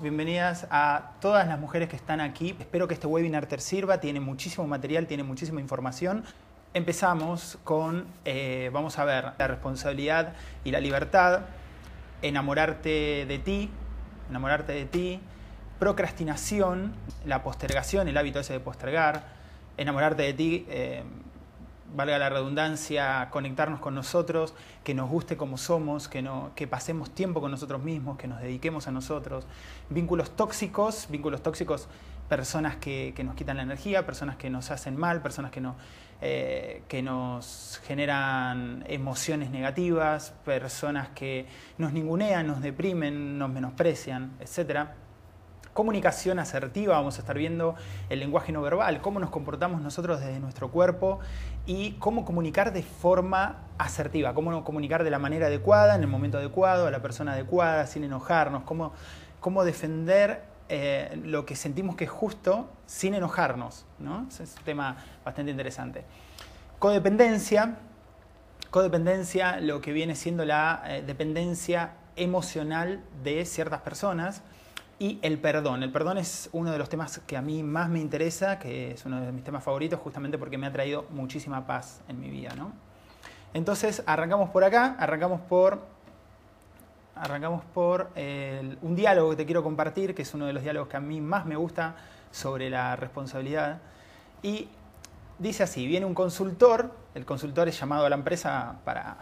Bienvenidas a todas las mujeres que están aquí. Espero que este webinar te sirva. Tiene muchísimo material, tiene muchísima información. Empezamos con, eh, vamos a ver, la responsabilidad y la libertad, enamorarte de ti, enamorarte de ti, procrastinación, la postergación, el hábito ese de postergar, enamorarte de ti. Eh, valga la redundancia, conectarnos con nosotros, que nos guste como somos, que, no, que pasemos tiempo con nosotros mismos, que nos dediquemos a nosotros. Vínculos tóxicos, vínculos tóxicos, personas que, nos quitan la energía, personas que nos hacen mal, personas que, no, eh, que nos generan emociones negativas, personas que nos ningunean, nos deprimen, nos menosprecian, etcétera comunicación asertiva, vamos a estar viendo el lenguaje no verbal, cómo nos comportamos nosotros desde nuestro cuerpo y cómo comunicar de forma asertiva, cómo comunicar de la manera adecuada, en el momento adecuado, a la persona adecuada, sin enojarnos, cómo, cómo defender eh, lo que sentimos que es justo sin enojarnos. ¿no? es un tema bastante interesante. Codependencia. Codependencia, lo que viene siendo la eh, dependencia emocional de ciertas personas y el perdón. El perdón es uno de los temas que a mí más me interesa, que es uno de mis temas favoritos, justamente porque me ha traído muchísima paz en mi vida. ¿no? Entonces, arrancamos por acá, arrancamos por, arrancamos por un diálogo que te quiero compartir, que es uno de los diálogos que a mí más me gusta sobre la responsabilidad. Y dice así, viene un consultor, el consultor es llamado a la empresa para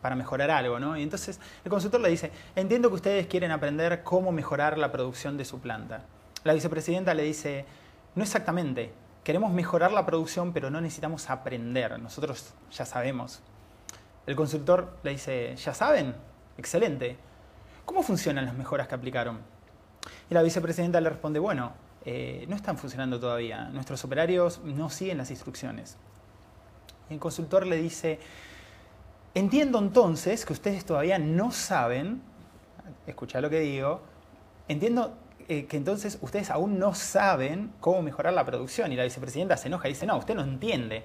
para mejorar algo, ¿no? Y entonces el consultor le dice, entiendo que ustedes quieren aprender cómo mejorar la producción de su planta. La vicepresidenta le dice, no exactamente, queremos mejorar la producción, pero no necesitamos aprender, nosotros ya sabemos. El consultor le dice, ¿ya saben? Excelente. ¿Cómo funcionan las mejoras que aplicaron? Y la vicepresidenta le responde, bueno, eh, no están funcionando todavía, nuestros operarios no siguen las instrucciones. Y el consultor le dice, Entiendo entonces que ustedes todavía no saben, escucha lo que digo, entiendo eh, que entonces ustedes aún no saben cómo mejorar la producción. Y la vicepresidenta se enoja y dice, no, usted no entiende.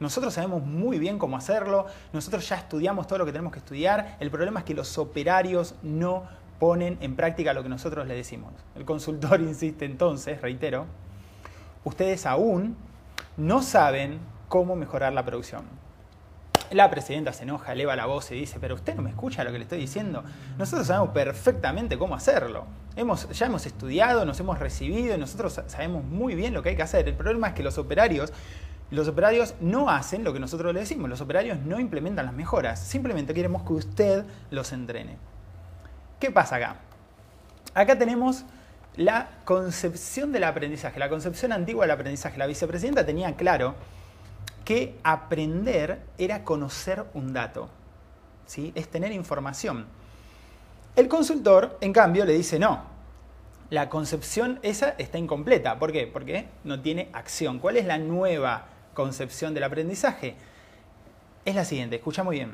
Nosotros sabemos muy bien cómo hacerlo, nosotros ya estudiamos todo lo que tenemos que estudiar, el problema es que los operarios no ponen en práctica lo que nosotros les decimos. El consultor insiste entonces, reitero, ustedes aún no saben cómo mejorar la producción. La presidenta se enoja, eleva la voz y dice, pero usted no me escucha lo que le estoy diciendo. Nosotros sabemos perfectamente cómo hacerlo. Hemos, ya hemos estudiado, nos hemos recibido y nosotros sabemos muy bien lo que hay que hacer. El problema es que los operarios, los operarios no hacen lo que nosotros le decimos. Los operarios no implementan las mejoras. Simplemente queremos que usted los entrene. ¿Qué pasa acá? Acá tenemos la concepción del aprendizaje, la concepción antigua del aprendizaje. La vicepresidenta tenía claro que aprender era conocer un dato, ¿sí? es tener información. El consultor, en cambio, le dice no. La concepción esa está incompleta. ¿Por qué? Porque no tiene acción. ¿Cuál es la nueva concepción del aprendizaje? Es la siguiente, escucha muy bien.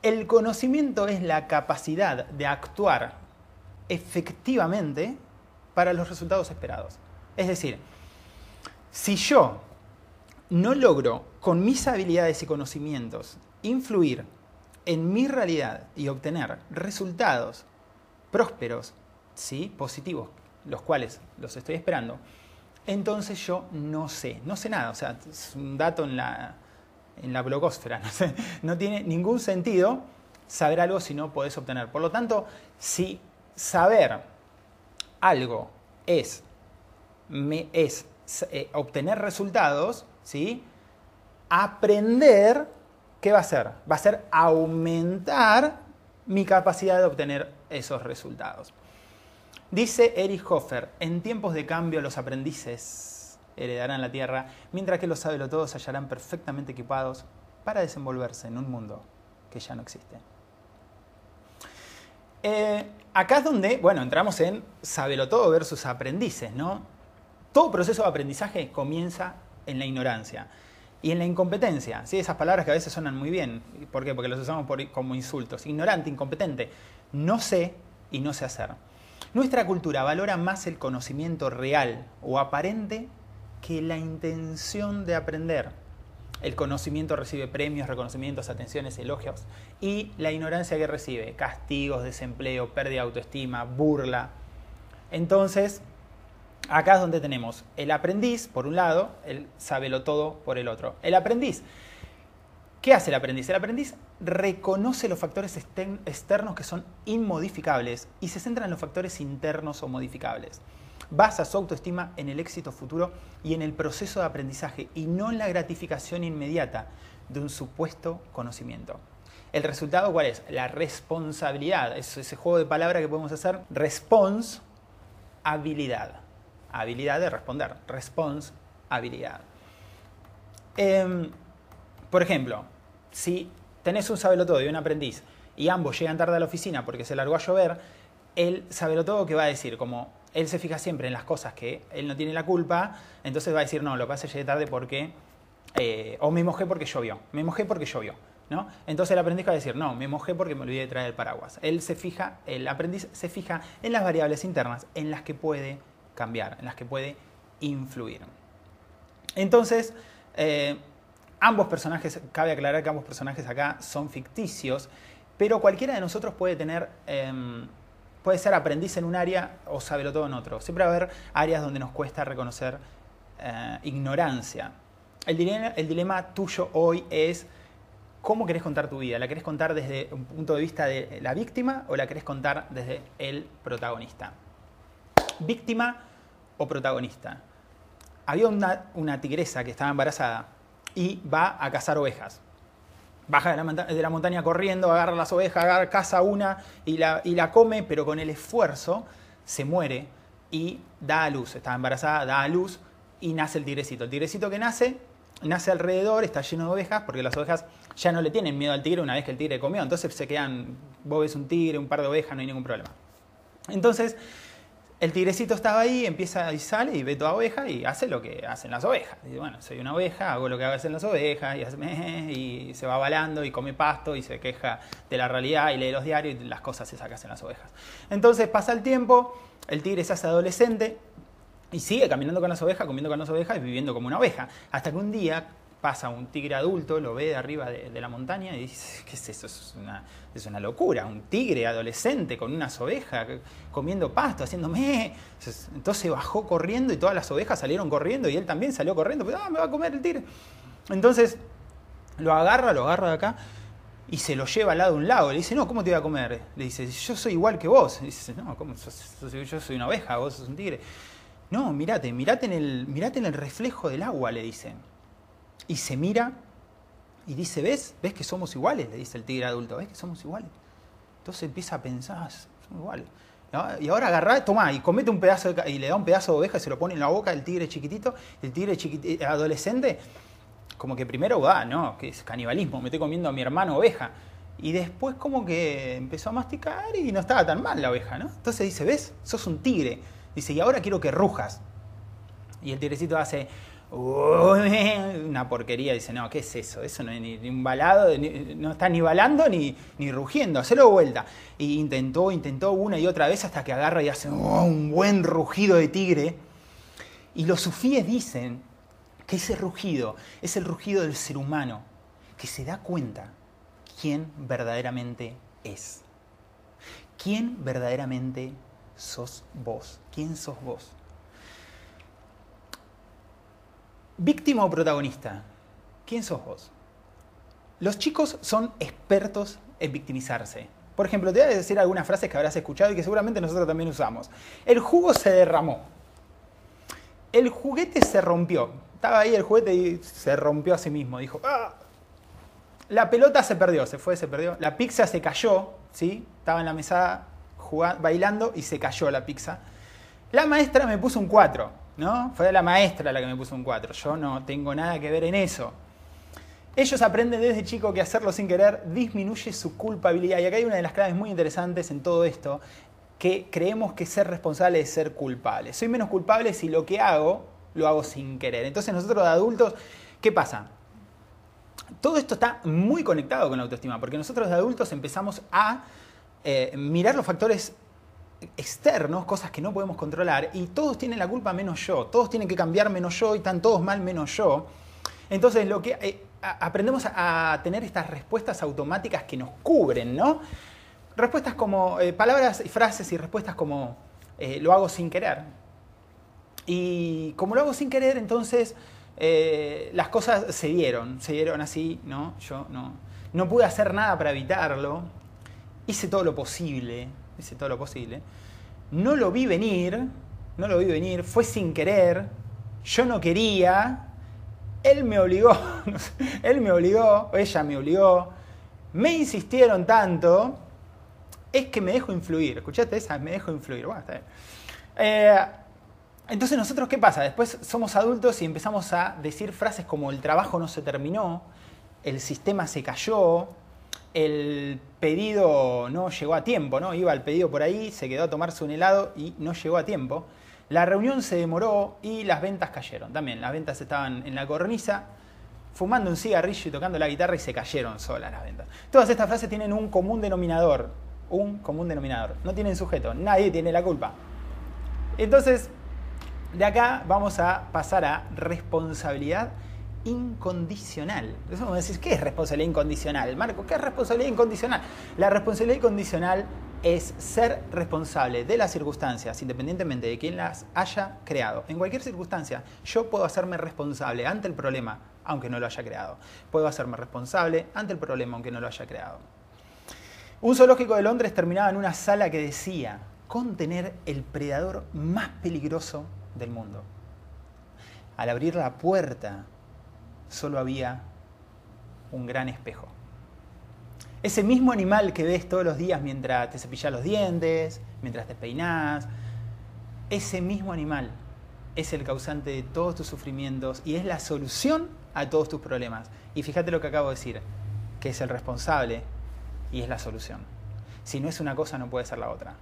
El conocimiento es la capacidad de actuar efectivamente para los resultados esperados. Es decir, si yo no logro con mis habilidades y conocimientos influir en mi realidad y obtener resultados prósperos, ¿sí? positivos, los cuales los estoy esperando, entonces yo no sé, no sé nada, o sea, es un dato en la, en la blogosfera, no, no tiene ningún sentido saber algo si no podés obtener. Por lo tanto, si saber algo es, me, es eh, obtener resultados, ¿sí? Aprender, ¿qué va a hacer? Va a ser aumentar mi capacidad de obtener esos resultados. Dice Erich Hoffer, en tiempos de cambio los aprendices heredarán la tierra, mientras que los todos se hallarán perfectamente equipados para desenvolverse en un mundo que ya no existe. Eh, acá es donde, bueno, entramos en todo versus aprendices, ¿no? Todo proceso de aprendizaje comienza en la ignorancia y en la incompetencia. ¿sí? Esas palabras que a veces suenan muy bien. ¿Por qué? Porque los usamos como insultos. Ignorante, incompetente. No sé y no sé hacer. Nuestra cultura valora más el conocimiento real o aparente que la intención de aprender. El conocimiento recibe premios, reconocimientos, atenciones, elogios. Y la ignorancia que recibe, castigos, desempleo, pérdida de autoestima, burla. Entonces, acá es donde tenemos el aprendiz, por un lado, el sabelo todo por el otro. El aprendiz. ¿Qué hace el aprendiz? El aprendiz reconoce los factores externos que son inmodificables y se centra en los factores internos o modificables. Basa su autoestima en el éxito futuro y en el proceso de aprendizaje y no en la gratificación inmediata de un supuesto conocimiento. ¿El resultado cuál es? La responsabilidad. Es ese juego de palabras que podemos hacer. Response, habilidad. De responder. Response, habilidad. Em, por ejemplo, si tenés un sabelotodo y un aprendiz y ambos llegan tarde a la oficina porque se largó a llover, el sabelotodo que va a decir, como él se fija siempre en las cosas que él no tiene la culpa, entonces va a decir, no, lo que pasa es llegué tarde porque, eh, o me mojé porque llovió, me mojé porque llovió. ¿No? Entonces el aprendiz va a decir, no, me mojé porque me olvidé de traer el paraguas. Él se fija, el aprendiz se fija en las variables internas, en las que puede cambiar, en las que puede influir. Entonces, eh, ambos personajes, cabe aclarar que ambos personajes acá son ficticios, pero cualquiera de nosotros puede tener, em, puede ser aprendiz en un área o saberlo todo en otro. Siempre va a haber áreas donde nos cuesta reconocer eh, ignorancia. El dilema, el dilema tuyo hoy es cómo querés contar tu vida. ¿La querés contar desde un punto de vista de la víctima o la querés contar desde el protagonista? Víctima o protagonista. Había una, tigresa que estaba embarazada y va a cazar ovejas. Baja de la, montaña corriendo, agarra las ovejas, agarra, caza una y la, y la come, pero con el esfuerzo se muere y da a luz. Estaba embarazada, da a luz y nace el tigrecito. El tigrecito que nace, nace alrededor, está lleno de ovejas, porque las ovejas ya no le tienen miedo al tigre una vez que el tigre comió. Entonces se quedan, vos ves un tigre, un par de ovejas, no hay ningún problema. Entonces el tigrecito estaba ahí, empieza y sale y ve toda oveja y hace lo que hacen las ovejas. Dice, bueno, soy una oveja, hago lo que hacen las ovejas y, y se va balando y come pasto y se queja de la realidad y lee los diarios y las cosas que hacen las ovejas. Entonces pasa el tiempo, el tigre se hace adolescente y sigue caminando con las ovejas, comiendo con las ovejas y viviendo como una oveja. Hasta que un día pasa un tigre adulto, lo ve de arriba de, la montaña y dice, ¿qué es eso? Es una, es una, locura, un tigre adolescente con unas ovejas comiendo pasto, haciéndome... Entonces bajó corriendo y todas las ovejas salieron corriendo y él también salió corriendo, pero ah, me va a comer el tigre. Entonces lo agarra, lo agarra de acá y se lo lleva al lado de un lago. Le dice, no, ¿cómo te voy a comer? Le dice, yo soy igual que vos. Le dice, no, ¿cómo? Yo soy una oveja, vos sos un tigre. No, mirate, mirate en el, mirate en el reflejo del agua, le dice y se mira y dice, ¿ves? ¿Ves que somos iguales? Le dice el tigre adulto, ¿ves que somos iguales? Entonces empieza a pensar, ah, somos iguales. Y ahora agarra, toma y comete un pedazo de, y le da un pedazo de oveja y se lo pone en la boca del tigre chiquitito. El tigre eh, adolescente, como que primero, va, no, que es canibalismo, me estoy comiendo a mi hermano oveja. Y después como que empezó a masticar y no estaba tan mal la oveja, ¿no? Entonces dice, ¿ves? Sos un tigre. Dice, y ahora quiero que rujas. Y el tigrecito hace, una porquería. Dice, no, ¿qué es eso? Eso no es ni, un balado, no está ni balando ni, ni rugiendo, hacelo vuelta. Y intentó, intentó una y otra vez hasta que agarra y hace oh, un buen rugido de tigre. Y los sufíes dicen que ese rugido es el rugido del ser humano, que se da cuenta quién verdaderamente es. ¿Quién verdaderamente sos vos? ¿Quién sos vos? ¿Víctima o protagonista? ¿Quién sos vos? Los chicos son expertos en victimizarse. Por ejemplo, te voy a decir algunas frases que habrás escuchado y que seguramente nosotros también usamos. El jugo se derramó. El juguete se rompió. Estaba ahí el juguete y se rompió a sí mismo. Dijo, ah". La pelota se perdió, se fue, se perdió. La pizza se cayó, ¿sí? Estaba en la mesa bailando y se cayó la pizza. La maestra me puso un 4. ¿No? Fue la maestra la que me puso un 4. Yo no tengo nada que ver en eso. Ellos aprenden desde chico que hacerlo sin querer disminuye su culpabilidad. Y acá hay una de las claves muy interesantes en todo esto, que creemos que ser responsable es ser culpable. Soy menos culpable si lo que hago lo hago sin querer. Entonces nosotros de adultos, ¿qué pasa? Todo esto está muy conectado con la autoestima, porque nosotros de adultos empezamos a eh, mirar los factores externos, cosas que no podemos controlar, y todos tienen la culpa menos yo, todos tienen que cambiar menos yo y están todos mal menos yo. Entonces lo que eh, aprendemos a, tener estas respuestas automáticas que nos cubren, ¿no? Respuestas como, eh, palabras y frases y respuestas como, eh, lo hago sin querer. Y como lo hago sin querer, entonces las cosas se dieron, se dieron así, ¿no? Yo no, no pude hacer nada para evitarlo, hice todo lo posible, hice todo lo posible. No lo vi venir, no lo vi venir, fue sin querer, yo no quería, él me obligó, él me obligó, ella me obligó, me insistieron tanto, es que me dejo influir. ¿Escuchaste esa? Me dejo influir. Eh, entonces nosotros, ¿qué pasa? Después somos adultos y empezamos a decir frases como el trabajo no se terminó, el sistema se cayó, el pedido no llegó a tiempo, ¿no? Iba el pedido por ahí, se quedó a tomarse un helado y no llegó a tiempo. La reunión se demoró y las ventas cayeron. También las ventas estaban en la cornisa, fumando un cigarrillo y tocando la guitarra y se cayeron solas las ventas. Todas estas frases tienen un común denominador, un común denominador. No tienen sujeto, nadie tiene la culpa. Entonces, de acá vamos a pasar a responsabilidad incondicional. Eso decís, ¿qué es responsabilidad incondicional? Marco, ¿qué es responsabilidad incondicional? La responsabilidad incondicional es ser responsable de las circunstancias, independientemente de quién las haya creado. En cualquier circunstancia, yo puedo hacerme responsable ante el problema, aunque no lo haya creado. Puedo hacerme responsable ante el problema, aunque no lo haya creado. Un zoológico de Londres terminaba en una sala que decía contener el predador más peligroso del mundo. Al abrir la puerta, solo había un gran espejo. Ese mismo animal que ves todos los días mientras te cepillas los dientes, mientras te peinas, ese mismo animal es el causante de todos tus sufrimientos y es la solución a todos tus problemas. Y fíjate lo que acabo de decir, que es el responsable y es la solución. Si no es una cosa, no puede ser la otra.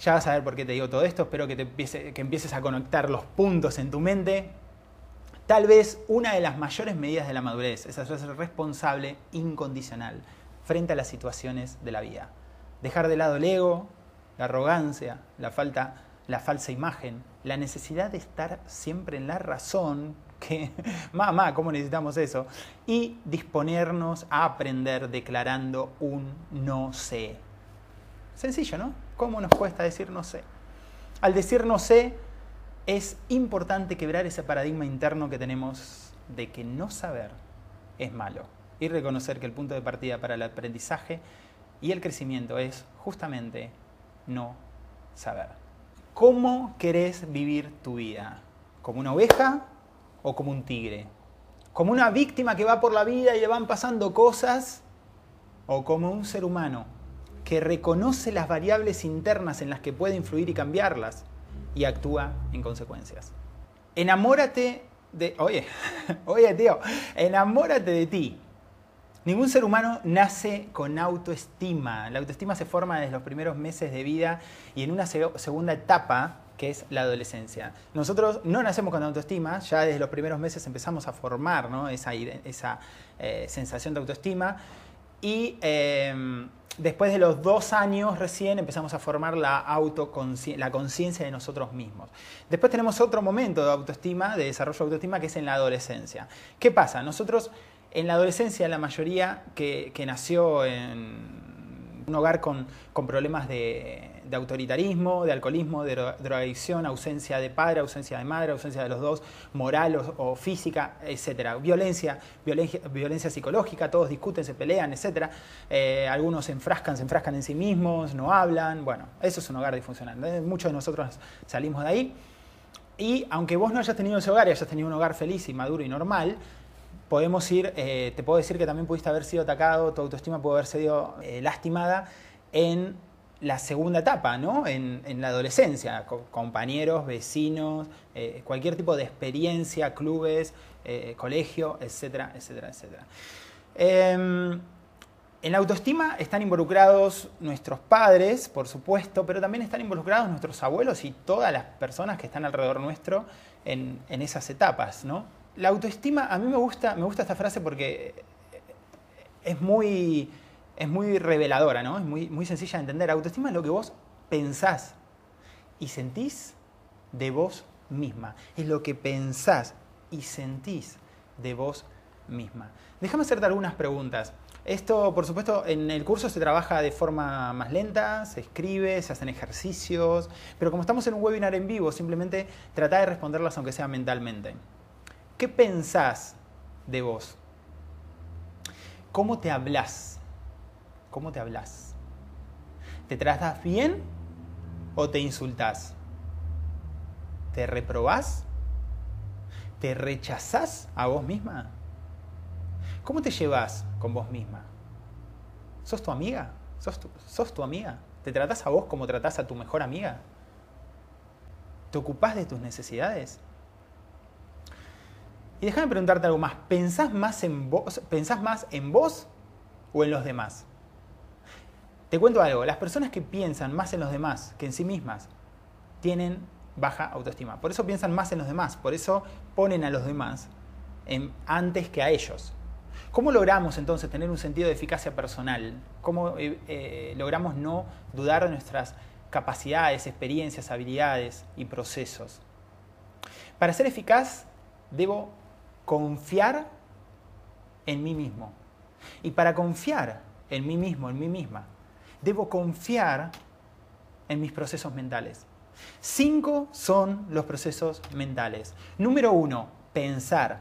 Ya vas a ver por qué te digo todo esto, espero que empieces a conectar los puntos en tu mente Tal vez una de las mayores medidas de la madurez es ser responsable incondicional frente a las situaciones de la vida. Dejar de lado el ego, la arrogancia, la falta, la falsa imagen, la necesidad de estar siempre en la razón, que mamá, ¿cómo necesitamos eso? Y disponernos a aprender declarando un no sé. Sencillo, ¿no? ¿Cómo nos cuesta decir no sé? Al decir no sé, es importante quebrar ese paradigma interno que tenemos de que no saber es malo y reconocer que el punto de partida para el aprendizaje y el crecimiento es justamente no saber. ¿Cómo querés vivir tu vida? ¿Como una oveja o como un tigre? ¿Como una víctima que va por la vida y le van pasando cosas? ¿O como un ser humano que reconoce las variables internas en las que puede influir y cambiarlas? Y actúa en consecuencias. Enamórate de... Oye, oye tío, enamórate de ti. Ningún ser humano nace con autoestima. La autoestima se forma desde los primeros meses de vida y en una segunda etapa que es la adolescencia. Nosotros no nacemos con autoestima, ya desde los primeros meses empezamos a formar esa, esa eh, sensación de autoestima y em, después de los dos años recién empezamos a formar la, la conciencia de nosotros mismos. Después tenemos otro momento de autoestima, de desarrollo de autoestima, que es en la adolescencia. ¿Qué pasa? Nosotros en la adolescencia, la mayoría que nació en un hogar con, problemas de, autoritarismo, de alcoholismo, de drogadicción, ausencia de padre, ausencia de madre, ausencia de los dos, moral o, física, etc. Violencia, violencia, psicológica, todos discuten, se pelean, etc. Eh, algunos se enfrascan, se enfrascan en sí mismos, no hablan. Bueno, eso es un hogar disfuncional. Muchos de nosotros salimos de ahí. Y aunque vos no hayas tenido ese hogar y hayas tenido un hogar feliz y maduro y normal, podemos ir, eh, te puedo decir que también pudiste haber sido atacado, tu autoestima puede haber sido eh, lastimada en la segunda etapa, ¿no? En, la adolescencia, compañeros, vecinos, eh, cualquier tipo de experiencia, clubes, colegio, etcétera, etcétera, etcétera. Em, en la autoestima están involucrados nuestros padres, por supuesto, pero también están involucrados nuestros abuelos y todas las personas que están alrededor nuestro en, en esas etapas, ¿no? la autoestima, a mí me gusta, me gusta esta frase porque es muy, es muy reveladora, ¿no? Es muy, muy sencilla de entender. Autoestima es lo que vos pensás y sentís de vos misma. Es lo que pensás y sentís de vos misma. Déjame hacerte algunas preguntas. Esto, por supuesto, en el curso se trabaja de forma más lenta, se escribe, se hacen ejercicios, pero como estamos en un webinar en vivo, simplemente trata de responderlas aunque sea mentalmente. ¿Qué pensás de vos? ¿Cómo te hablas? ¿Cómo te hablas? ¿Te tratas bien o te insultás? ¿Te reprobás? ¿Te rechazás a vos misma? ¿Cómo te llevas con vos misma? ¿Sos tu amiga? ¿Sos tu, ¿Sos tu amiga? ¿Te tratás a vos como tratás a tu mejor amiga? ¿Te ocupás de tus necesidades? Y déjame preguntarte algo más. ¿Pensás más en vos, pensás más en vos o en los demás? Te cuento algo. Las personas que piensan más en los demás que en sí mismas tienen baja autoestima. Por eso piensan más en los demás. Por eso ponen a los demás antes que a ellos. ¿Cómo logramos entonces tener un sentido de eficacia personal? ¿Cómo eh, eh, logramos no dudar de nuestras capacidades, experiencias, habilidades y procesos? Para ser eficaz, debo confiar en mí mismo. Y para confiar en mí mismo, en mí misma, debo confiar en mis procesos mentales. Cinco son los procesos mentales. Número uno, pensar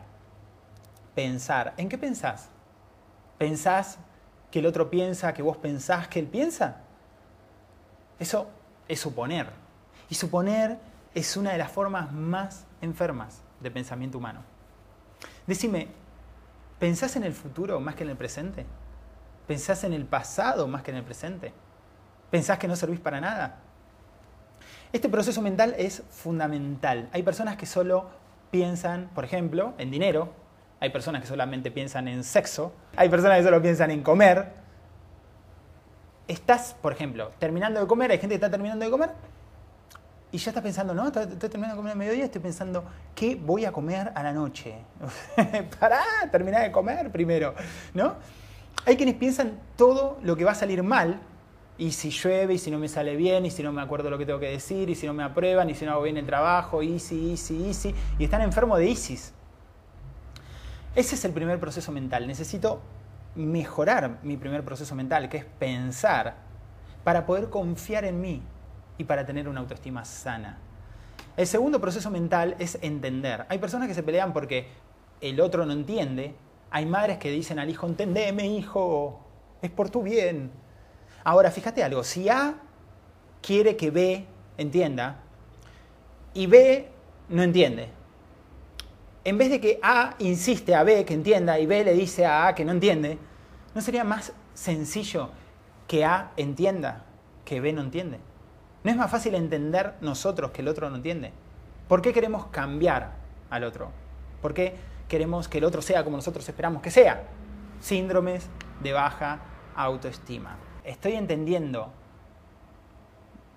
pensar. ¿En qué pensás? ¿Pensás que el otro piensa, que vos pensás que él piensa? Eso es suponer. Y suponer es una de las formas más enfermas de pensamiento humano. Decime, ¿pensás en el futuro más que en el presente? ¿Pensás en el pasado más que en el presente? ¿Pensás que no servís para nada? Este proceso mental es fundamental. Hay personas que solo piensan, por ejemplo, en dinero, hay personas que solamente piensan en sexo, hay personas que solo piensan en comer. Estás, por ejemplo, terminando de comer, hay gente que está terminando de comer y ya estás pensando, no, estoy, terminando de comer a mediodía, estoy pensando, ¿qué voy a comer a la noche? Pará, terminar de comer primero, ¿no? Hay quienes piensan todo lo que va a salir mal, y si llueve, y si no me sale bien, y si no me acuerdo lo que tengo que decir, y si no me aprueban, y si no hago bien el trabajo, easy, easy, easy, y están enfermos de ISIS. Ese es el primer proceso mental. Necesito mejorar mi primer proceso mental, que es pensar, para poder confiar en mí y para tener una autoestima sana. El segundo proceso mental es entender. Hay personas que se pelean porque el otro no entiende. Hay madres que dicen al hijo, entendeme hijo, es por tu bien. Ahora, fíjate algo, si A quiere que B entienda y B no entiende, en vez de que A insiste a B que entienda y B le dice a A que no entiende, ¿no sería más sencillo que A entienda que B no entiende? ¿No es más fácil entender nosotros que el otro no entiende? ¿Por qué queremos cambiar al otro? ¿Por qué queremos que el otro sea como nosotros esperamos que sea? Síndromes de baja autoestima. Estoy entendiendo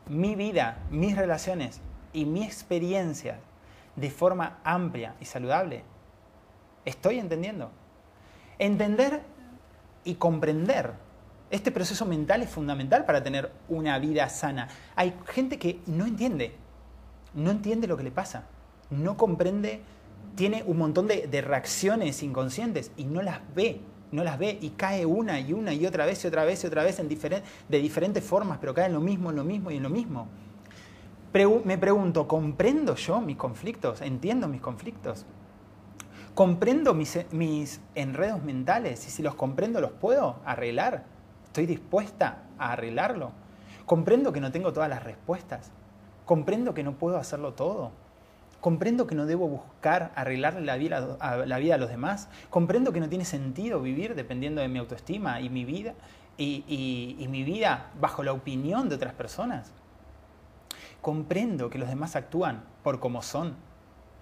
mi vida, mis relaciones y mi experiencia de forma amplia y saludable. ¿Estoy entendiendo? Entender y comprender. Este proceso mental es fundamental para tener una vida sana. Hay gente que no entiende, no entiende lo que le pasa, no comprende, tiene un montón de, reacciones inconscientes y no las ve, no las ve y cae una y una y otra vez y otra vez y otra vez en de diferentes formas, pero cae en lo mismo, en lo mismo y en lo mismo me pregunto, ¿comprendo yo mis conflictos? ¿Entiendo mis conflictos? ¿Comprendo mis, mis, enredos mentales? Y si los comprendo, ¿los puedo arreglar? ¿Estoy dispuesta a arreglarlo? ¿Comprendo que no tengo todas las respuestas? ¿Comprendo que no puedo hacerlo todo? ¿Comprendo que no debo buscar arreglarle la vida a, la vida a los demás? ¿Comprendo que no tiene sentido vivir dependiendo de mi autoestima y mi vida y, mi vida bajo la opinión de otras personas? comprendo que los demás actúan por como son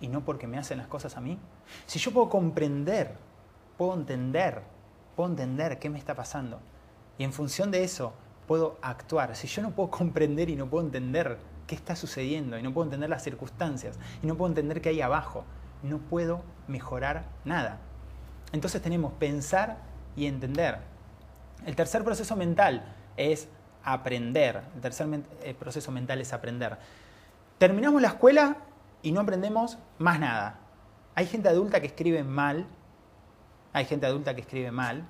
y no porque me hacen las cosas a mí. Si yo puedo comprender, puedo entender, puedo entender qué me está pasando y en función de eso puedo actuar. Si yo no puedo comprender y no puedo entender qué está sucediendo y no puedo entender las circunstancias y no puedo entender qué hay abajo, no puedo mejorar nada. Entonces tenemos pensar y entender. El tercer proceso mental es aprender. El tercer eh, proceso mental es aprender. Terminamos la escuela y no aprendemos más nada. Hay gente adulta que escribe mal, hay gente adulta que escribe mal,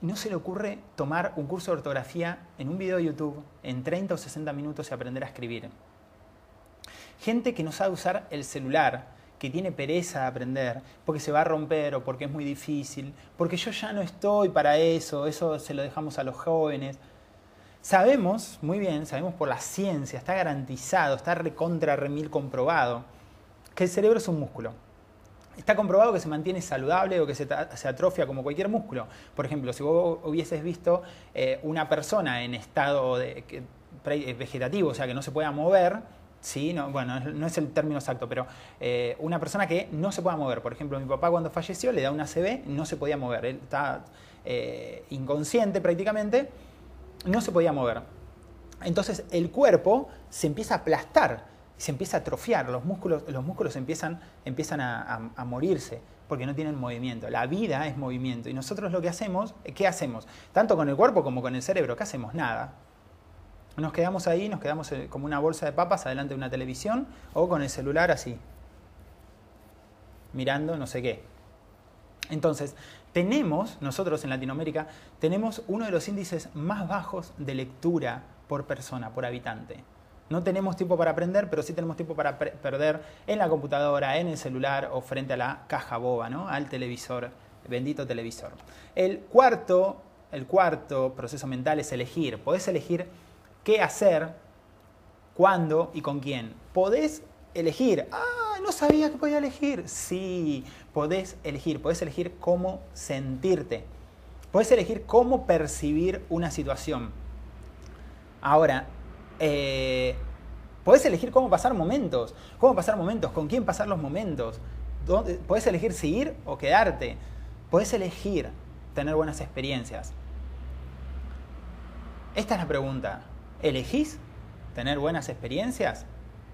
no se le ocurre tomar un curso de ortografía en un video de YouTube en 30 o 60 minutos y aprender a escribir. Gente que no sabe usar el celular, que tiene pereza de aprender, porque se va a romper o porque es muy difícil, porque yo ya no estoy para eso, eso se lo dejamos a los jóvenes. Sabemos, muy bien, sabemos por la ciencia, está garantizado, está recontra remil comprobado, que el cerebro es un músculo. Está comprobado que se mantiene saludable o que se, atrofia como cualquier músculo. Por ejemplo, si vos hubieses visto eh, una persona en estado eh, vegetativo, o sea, que no se pueda mover, ¿sí? No, bueno, no es el término exacto, pero eh, una persona que no se pueda mover. Por ejemplo, mi papá cuando falleció le da una CB, no se podía mover. Él está inconsciente prácticamente, no se podía mover. Entonces el cuerpo se empieza a aplastar se empieza a atrofiar, los músculos, los músculos empiezan, empiezan a, morirse porque no tienen movimiento. La vida es movimiento y nosotros lo que hacemos, ¿qué hacemos? Tanto con el cuerpo como con el cerebro, ¿qué hacemos? Nada. Nos quedamos ahí, nos quedamos eh, como una bolsa de papas adelante de una televisión o con el celular así, mirando no sé qué. Entonces, tenemos, nosotros en Latinoamérica, tenemos uno de los índices más bajos de lectura por persona, por habitante. No tenemos tiempo para aprender, pero sí tenemos tiempo para perder en la computadora, en el celular o frente a la caja boba, ¿no? al televisor, bendito televisor. El cuarto, el cuarto proceso mental es elegir. Podés elegir qué hacer, cuándo y con quién. Podés elegir. Ah, no sabía que podía elegir. Sí, podés elegir. Podés elegir cómo sentirte. Podés elegir cómo percibir una situación. Ahora, eh, podés elegir cómo pasar momentos, cómo pasar momentos, con quién pasar los momentos. Podés elegir seguir o quedarte. Podés elegir tener buenas experiencias. Esta es la pregunta. ¿Elegís tener buenas experiencias?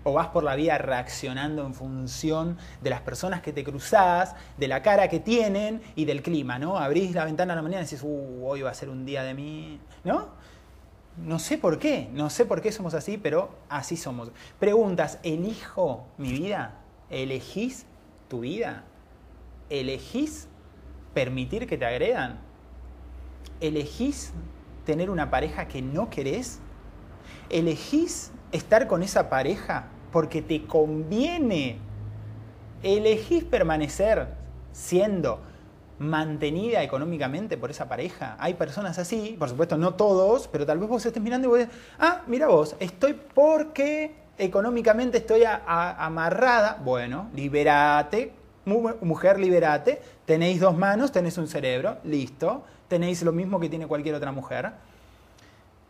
¿O vas por la vida reaccionando en función de las personas que te cruzás, de la cara que tienen y del clima, ¿no? Abrís la ventana a la mañana y decís, uh, hoy va a ser un día de mí, ¿no? No sé por qué, no sé por qué somos así, pero así somos. Preguntas, ¿elijo mi vida? ¿Elegís tu vida? ¿Elegís permitir que te agredan? ¿Elegís tener una pareja que no querés? ¿Elegís estar con esa pareja porque te conviene? ¿Elegís permanecer siendo mantenida económicamente por esa pareja. Hay personas así, por supuesto no todos, pero tal vez vos estés mirando y vos decís, ah, mira vos, estoy porque económicamente estoy amarrada. Bueno, liberate, mujer, liberate. Tenéis dos manos, tenéis un cerebro, listo. Tenéis lo mismo que tiene cualquier otra mujer.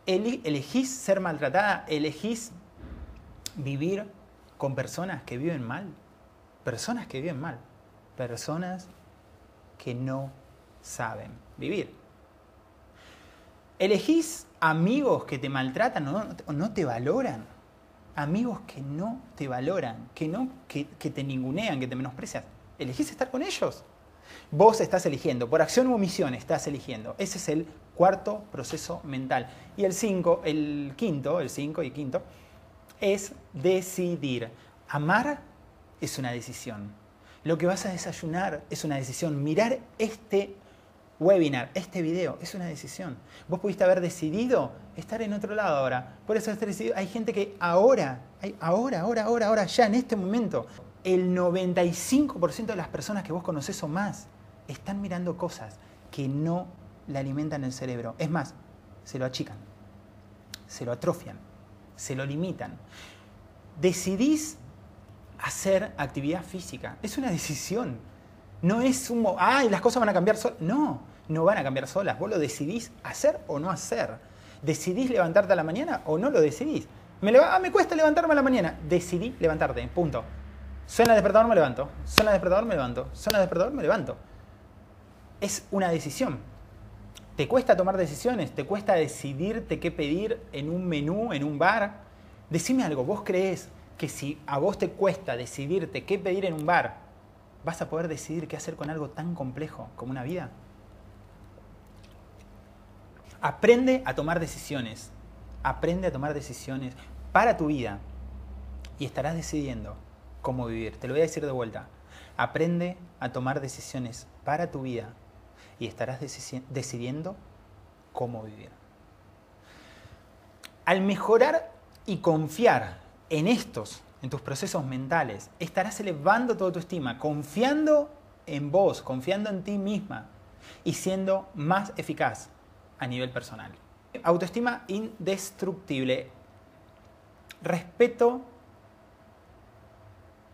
elegís ser maltratada, elegís vivir con personas que viven mal. Personas que viven mal. Personas que no saben vivir. Elegís amigos que te maltratan o no, te valoran. Amigos que no te valoran, que, no, que, te ningunean, que te menosprecian. ¿Elegís estar con ellos? Vos estás eligiendo, por acción u omisión estás eligiendo. Ese es el cuarto proceso mental. Y el cinco, el quinto, el cinco y quinto, es decidir. Amar es una decisión. Lo que vas a desayunar es una decisión. Mirar este webinar, este video, es una decisión. Vos pudiste haber decidido estar en otro lado ahora. Por eso hay gente que ahora, ahora, ahora, ahora, ahora, ya en este momento, el 95% de las personas que vos conocés o más están mirando cosas que no le alimentan el cerebro. Es más, se lo achican, se lo atrofian, se lo limitan. Decidís hacer actividad física. Es una decisión. No es un... ¡Ay, las cosas van a cambiar solas! No, no van a cambiar solas. Vos lo decidís hacer o no hacer. ¿Decidís levantarte a la mañana o no lo decidís? Me, ah, me cuesta levantarme a la mañana. Decidí levantarte, punto. Suena el despertador, me levanto. Suena el despertador, me levanto. Suena el despertador, me levanto. Es una decisión. ¿Te cuesta tomar decisiones? ¿Te cuesta decidirte qué pedir en un menú, en un bar? Decime algo, ¿vos crees que si a vos te cuesta decidirte qué pedir en un bar, vas a poder decidir qué hacer con algo tan complejo como una vida. Aprende a tomar decisiones. Aprende a tomar decisiones para tu vida y estarás decidiendo cómo vivir. Te lo voy a decir de vuelta. Aprende a tomar decisiones para tu vida y estarás decidiendo cómo vivir. Al mejorar y confiar en estos, en tus procesos mentales, estarás elevando toda tu estima, confiando en vos, confiando en ti misma y siendo más eficaz a nivel personal. Autoestima indestructible. Respeto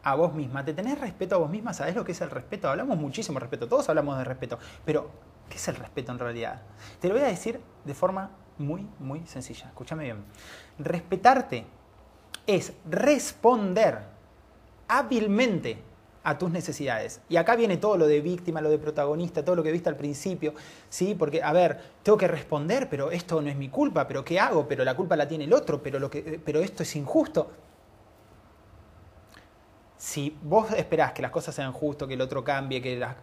a vos misma. ¿Te tenés respeto a vos misma? ¿Sabés lo que es el respeto? Hablamos muchísimo de respeto, todos hablamos de respeto, pero ¿qué es el respeto en realidad? Te lo voy a decir de forma muy, muy sencilla. Escúchame bien. Respetarte es responder hábilmente a tus necesidades. Y acá viene todo lo de víctima, lo de protagonista, todo lo que viste al principio, ¿sí? Porque, a ver, tengo que responder, pero esto no es mi culpa, pero ¿qué hago? Pero la culpa la tiene el otro, pero, lo que, pero esto es injusto. Si vos esperás que las cosas sean justas, que el otro cambie, que las...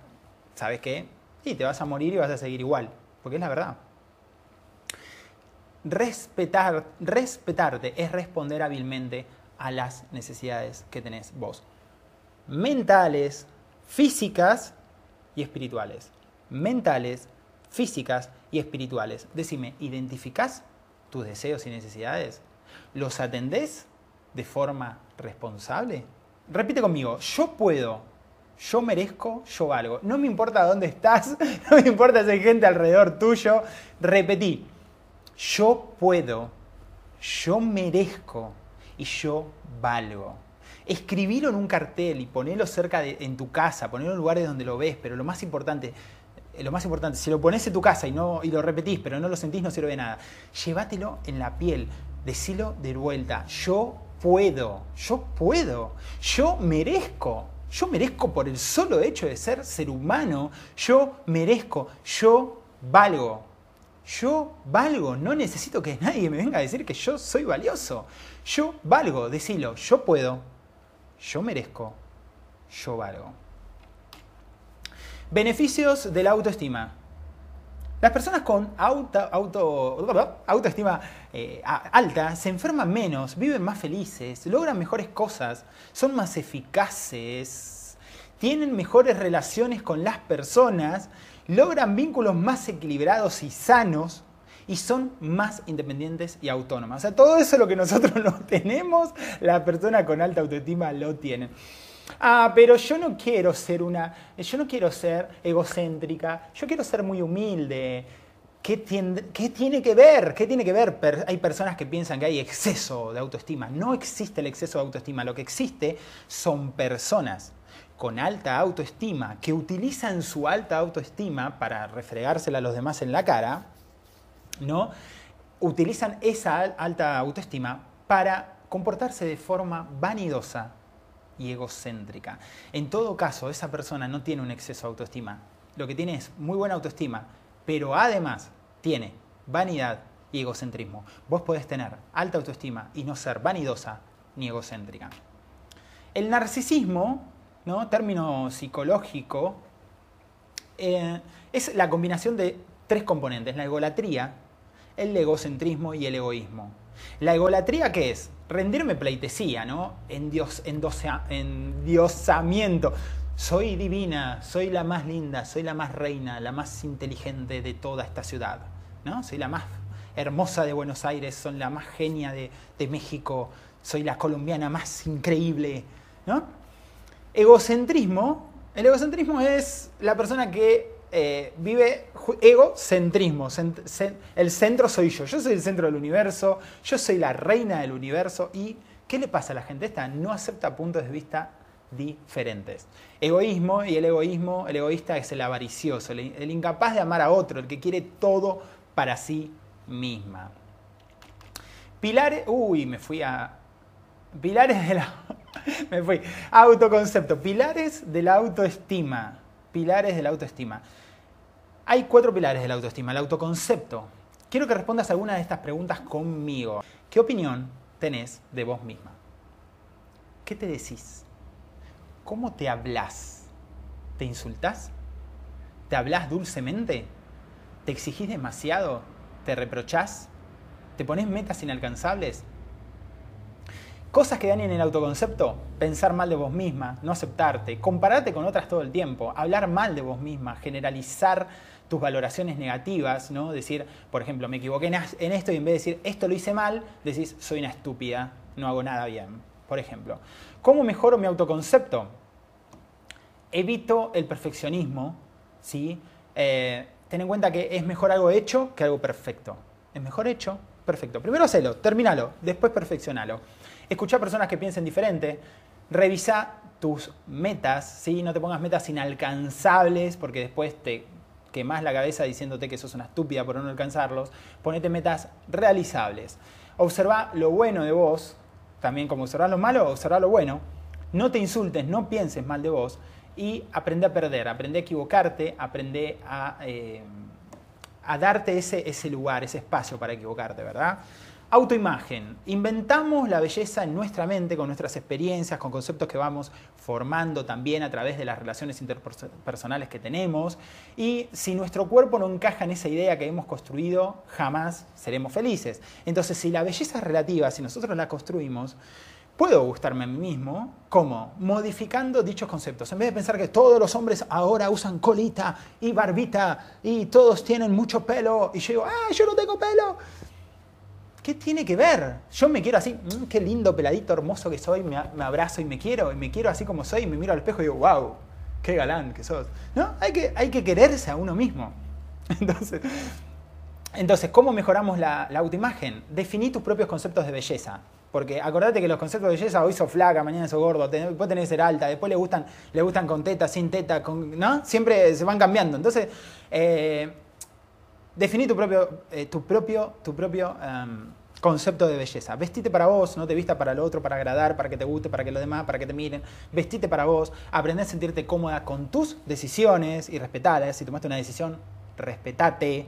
¿Sabes qué? Y te vas a morir y vas a seguir igual, porque es la verdad. Respetar, respetarte es responder hábilmente a las necesidades que tenés vos mentales, físicas y espirituales. Mentales, físicas y espirituales. Decime, ¿identificás tus deseos y necesidades? ¿Los atendés de forma responsable? Repite conmigo, yo puedo, yo merezco, yo valgo. No me importa dónde estás, no me importa si hay gente alrededor tuyo. Repetí, yo puedo, yo merezco y yo valgo escribilo en un cartel y ponelo cerca de, en tu casa, ponelo en lugares donde lo ves, pero lo más importante, eh, lo más importante, si lo pones en tu casa y, no, y lo repetís, pero no lo sentís, no sirve de nada. Llévatelo en la piel, decilo de vuelta, yo puedo, yo puedo, yo merezco. Yo merezco por el solo hecho de ser ser humano, yo merezco, yo valgo. Yo valgo, no necesito que nadie me venga a decir que yo soy valioso. Yo valgo, decilo, yo puedo, yo merezco, yo valgo. Beneficios de la autoestima. Las personas con auto, autoestima eh, alta se enferman menos, viven más felices, logran mejores cosas, son más eficaces, tienen mejores relaciones con las personas, logran vínculos más equilibrados y sanos, y son más independientes y autónomas. O sea, todo eso lo que nosotros no tenemos, la persona con alta autoestima lo tiene. Ah, pero yo no quiero ser una, yo no quiero ser egocéntrica, yo quiero ser muy humilde. ¿Qué tiene, ¿Qué tiene, que ver? ¿Qué tiene que ver? Hay personas que piensan que hay exceso de autoestima. No existe el exceso de autoestima. Lo que existe son personas con alta autoestima que utilizan su alta autoestima para refregársela a los demás en la cara ¿no? utilizan esa alta autoestima para comportarse de forma vanidosa y egocéntrica. En todo caso, esa persona no tiene un exceso de autoestima. Lo que tiene es muy buena autoestima, pero además tiene vanidad y egocentrismo. Vos podés tener alta autoestima y no ser vanidosa ni egocéntrica. El narcisismo, ¿no? término psicológico, eh, es la combinación de tres componentes. La egolatría, el egocentrismo y el egoísmo. La egolatría, ¿qué es? Rendirme pleitesía, ¿no? En Dios, endiosamiento. Soy divina, soy la más linda, soy la más reina, la más inteligente de toda esta ciudad, ¿no? Soy la más hermosa de Buenos Aires, soy la más genia de, de México, soy la colombiana más increíble, ¿no? Egocentrismo, el egocentrismo es la persona que eh, vive egocentrismo. el centro soy yo. Yo soy el centro del universo. Yo soy la reina del universo. ¿Y qué le pasa a la gente? Esta no acepta puntos de vista diferentes. Egoísmo y el egoísmo, el egoísta es el avaricioso, el, incapaz de amar a otro, el que quiere todo para sí misma. Pilares, uy, me fui a... Pilares de la... me fui. Autoconcepto. Pilares de la autoestima. Pilares de la autoestima. Hay cuatro pilares de la autoestima. El autoconcepto. Quiero que respondas alguna de estas preguntas conmigo. ¿Qué opinión tenés de vos misma? ¿Qué te decís? ¿Cómo te hablas? ¿Te insultás? ¿Te hablas dulcemente? ¿Te exigís demasiado? ¿Te reprochás? ¿Te pones metas inalcanzables? Cosas que dañen el autoconcepto, pensar mal de vos misma, no aceptarte, compararte con otras todo el tiempo, hablar mal de vos misma, generalizar tus valoraciones negativas, ¿no? Decir, por ejemplo, me equivoqué en esto y en vez de decir esto lo hice mal, decís soy una estúpida, no hago nada bien, por ejemplo. ¿Cómo mejoro mi autoconcepto? Evito el perfeccionismo, ¿sí? Eh, ten en cuenta que es mejor algo hecho que algo perfecto. Es mejor hecho, perfecto. Primero hacelo, terminalo, después perfeccionalo. Escucha personas que piensen diferente, revisa tus metas, ¿sí? no te pongas metas inalcanzables porque después te quemas la cabeza diciéndote que sos una estúpida por no alcanzarlos. Ponete metas realizables. Observa lo bueno de vos, también como observar lo malo, observa lo bueno. No te insultes, no pienses mal de vos y aprende a perder, aprende a equivocarte, aprende a, eh, a darte ese, ese lugar, ese espacio para equivocarte, ¿verdad? Autoimagen. Inventamos la belleza en nuestra mente con nuestras experiencias, con conceptos que vamos formando también a través de las relaciones interpersonales que tenemos. Y si nuestro cuerpo no encaja en esa idea que hemos construido, jamás seremos felices. Entonces, si la belleza es relativa, si nosotros la construimos, puedo gustarme a mí mismo, ¿cómo? Modificando dichos conceptos. En vez de pensar que todos los hombres ahora usan colita y barbita y todos tienen mucho pelo, y yo digo, ah, yo no tengo pelo ¿Qué tiene que ver? Yo me quiero así, mm, qué lindo peladito hermoso que soy, me, abrazo y me quiero, y me quiero así como soy, y me miro al espejo y digo, wow, qué galán que sos. ¿No? Hay que, hay que quererse a uno mismo. Entonces, entonces ¿cómo mejoramos la, autoimagen? Definí tus propios conceptos de belleza. Porque acordate que los conceptos de belleza, hoy sos flaca, mañana sos gordo, después tenés que ser alta, después le gustan, le gustan con teta, sin teta, con, ¿no? Siempre se van cambiando. Entonces, eh, definí tu propio, eh, tu propio, tu propio em, concepto de belleza. Vestite para vos, no te vista para el otro, para agradar, para que te guste, para que los demás, para que te miren. Vestite para vos, aprende a sentirte cómoda con tus decisiones y respetalas. Si tomaste una decisión, respetate.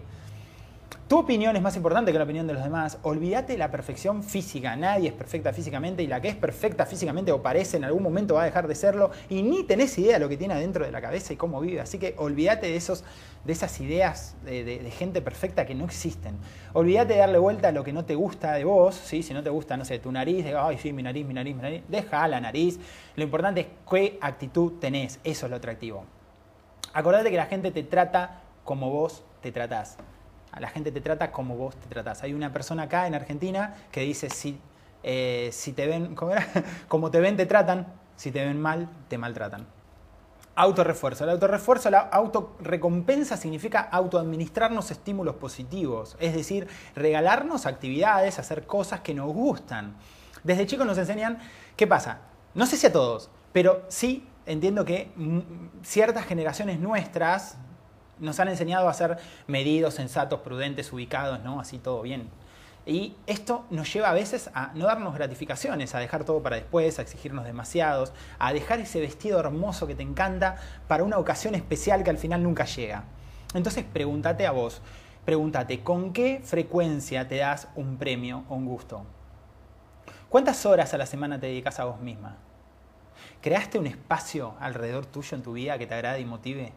Tu opinión es más importante que la opinión de los demás. Olvídate de la perfección física. Nadie es perfecta físicamente y la que es perfecta físicamente o parece en algún momento va a dejar de serlo y ni tenés idea de lo que tiene adentro de la cabeza y cómo vive. Así que olvídate de, esos, de esas ideas de, gente perfecta que no existen. Olvídate de darle vuelta a lo que no te gusta de vos. ¿sí? Si no te gusta, no sé, tu nariz, de, ay, sí, mi nariz, mi nariz, mi nariz. Deja la nariz. Lo importante es qué actitud tenés. Eso es lo atractivo. Acordate que la gente te trata como vos te tratás la gente te trata como vos te tratás. Hay una persona acá en Argentina que dice, si, eh, si te ven, como te ven, te tratan, si te ven mal, te maltratan. Autorrefuerzo. El autorrefuerzo, la autorrecompensa significa autoadministrarnos estímulos positivos, es decir, regalarnos actividades, hacer cosas que nos gustan. Desde chicos nos enseñan, ¿qué pasa? No sé si a todos, pero sí entiendo que ciertas generaciones nuestras, nos han enseñado a ser medidos, sensatos, prudentes, ubicados, ¿no? Así todo bien. Y esto nos lleva a veces a no darnos gratificaciones, a dejar todo para después, a exigirnos demasiados, a dejar ese vestido hermoso que te encanta para una ocasión especial que al final nunca llega. Entonces pregúntate a vos, pregúntate, ¿con qué frecuencia te das un premio o un gusto? ¿Cuántas horas a la semana te dedicas a vos misma? ¿Creaste un espacio alrededor tuyo en tu vida que te agrade y motive?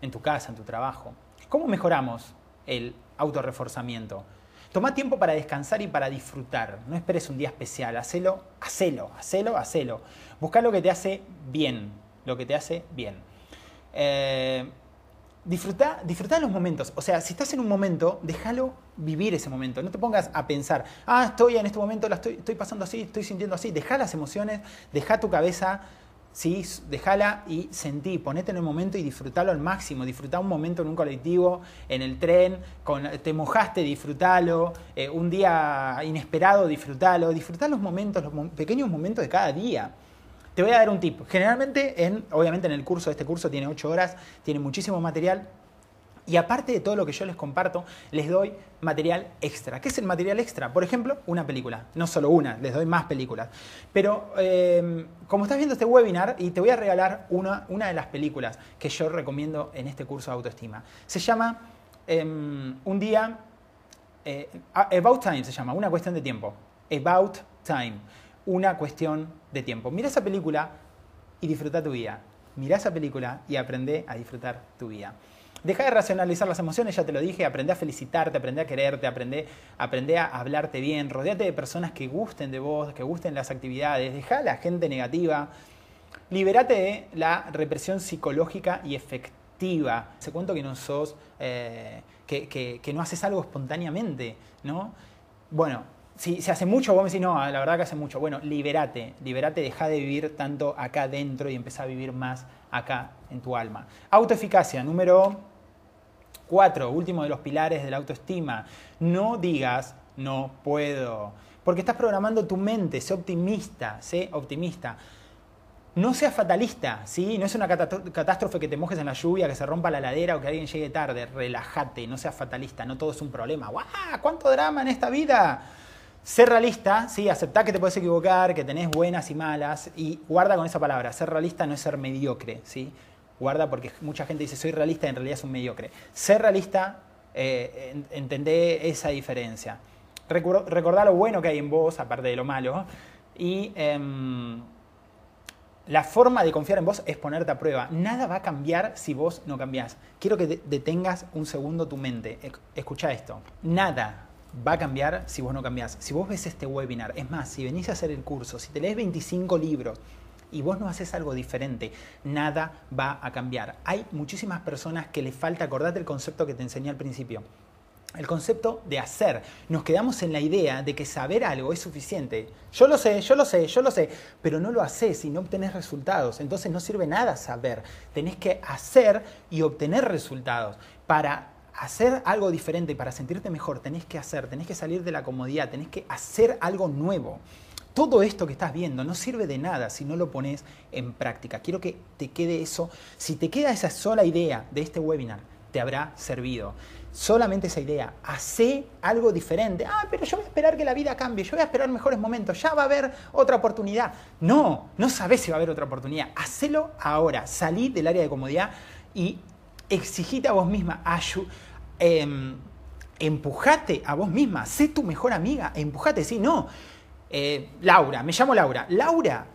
En tu casa, en tu trabajo. ¿Cómo mejoramos el autorreforzamiento? Toma tiempo para descansar y para disfrutar. No esperes un día especial. Hacelo, hacelo, hacelo, hacelo. Busca lo que te hace bien. Lo que te hace bien. Eh, disfruta, disfruta los momentos. O sea, si estás en un momento, déjalo vivir ese momento. No te pongas a pensar, ah, estoy en este momento, la estoy, estoy pasando así, estoy sintiendo así. Deja las emociones, deja tu cabeza ¿sí? Dejala y sentí, ponete en el momento y disfrutalo al máximo. Disfrutá un momento en un colectivo, en el tren, te mojaste, disfrutalo. Eh, un día inesperado, disfrutalo. Disfrutá los momentos, los pequeños momentos de cada día. Te voy a dar un tip. Generalmente, en, obviamente en el curso, este curso tiene 8 horas, tiene muchísimo material. Y aparte de todo lo que yo les comparto, les doy material extra. ¿Qué es el material extra? Por ejemplo, una película. No solo una, les doy más películas. Pero em, como estás viendo este webinar, y te voy a regalar una, una, de las películas que yo recomiendo en este curso de autoestima. Se llama em, Un día... Eh, about Time se llama, una cuestión de tiempo. About Time, una cuestión de tiempo. Mira esa película y disfruta tu vida. Mira esa película y aprende a disfrutar tu vida. Deja de racionalizar las emociones, ya te lo dije, aprende a felicitarte, aprende a quererte, aprende, aprende a hablarte bien, rodeate de personas que gusten de vos, que gusten las actividades, deja a la gente negativa, liberate de la represión psicológica y activa. Se cuento que no sos, eh, que, que, no haces algo espontáneamente, ¿no? Bueno, si se hace mucho, vos me decís, no, la verdad que hace mucho. Bueno, liberate, liberate, deja de vivir tanto acá adentro y empezá a vivir más acá en tu alma. Autoeficacia, número cuatro, último de los pilares de la autoestima. No digas, no puedo, porque estás programando tu mente, sé optimista, sé optimista. No seas fatalista, ¿sí? No es una catástrofe que te mojes en la lluvia, que se rompa la ladera o que alguien llegue tarde. Relájate, no seas fatalista, no todo es un problema. ¡Guau! ¿Cuánto drama en esta vida? Ser realista, sí, aceptar que te puedes equivocar, que tenés buenas y malas, y guarda con esa palabra. Ser realista no es ser mediocre, ¿sí? Guarda porque mucha gente dice soy realista y en realidad es un mediocre. Ser realista, eh, esa diferencia. Recordar lo bueno que hay en vos, aparte de lo malo, y. Em, la forma de confiar en vos es ponerte a prueba. Nada va a cambiar si vos no cambiás. Quiero que detengas un segundo tu mente. Escucha esto. Nada va a cambiar si vos no cambiás. Si vos ves este webinar, es más, si venís a hacer el curso, si te lees 25 libros y vos no haces algo diferente, nada va a cambiar. Hay muchísimas personas que les falta, acordate el concepto que te enseñé al principio el concepto de hacer. Nos quedamos en la idea de que saber algo es suficiente. Yo lo sé, yo lo sé, yo lo sé, pero no lo haces y no obtenés resultados. Entonces no sirve nada saber. Tenés que hacer y obtener resultados. Para hacer algo diferente, para sentirte mejor, tenés que hacer, tenés que salir de la comodidad, tenés que hacer algo nuevo. Todo esto que estás viendo no sirve de nada si no lo pones en práctica. Quiero que te quede eso. Si te queda esa sola idea de este webinar, te habrá servido solamente esa idea. Hacé algo diferente. Ah, pero yo voy a esperar que la vida cambie, yo voy a esperar mejores momentos, ya va a haber otra oportunidad. No, no sabes si va a haber otra oportunidad. Hacelo ahora. Salí del área de comodidad y exigite a vos misma, eh, empujate a vos misma, sé tu mejor amiga, empujate, sí, no. Eh, Laura, me llamo Laura. Laura,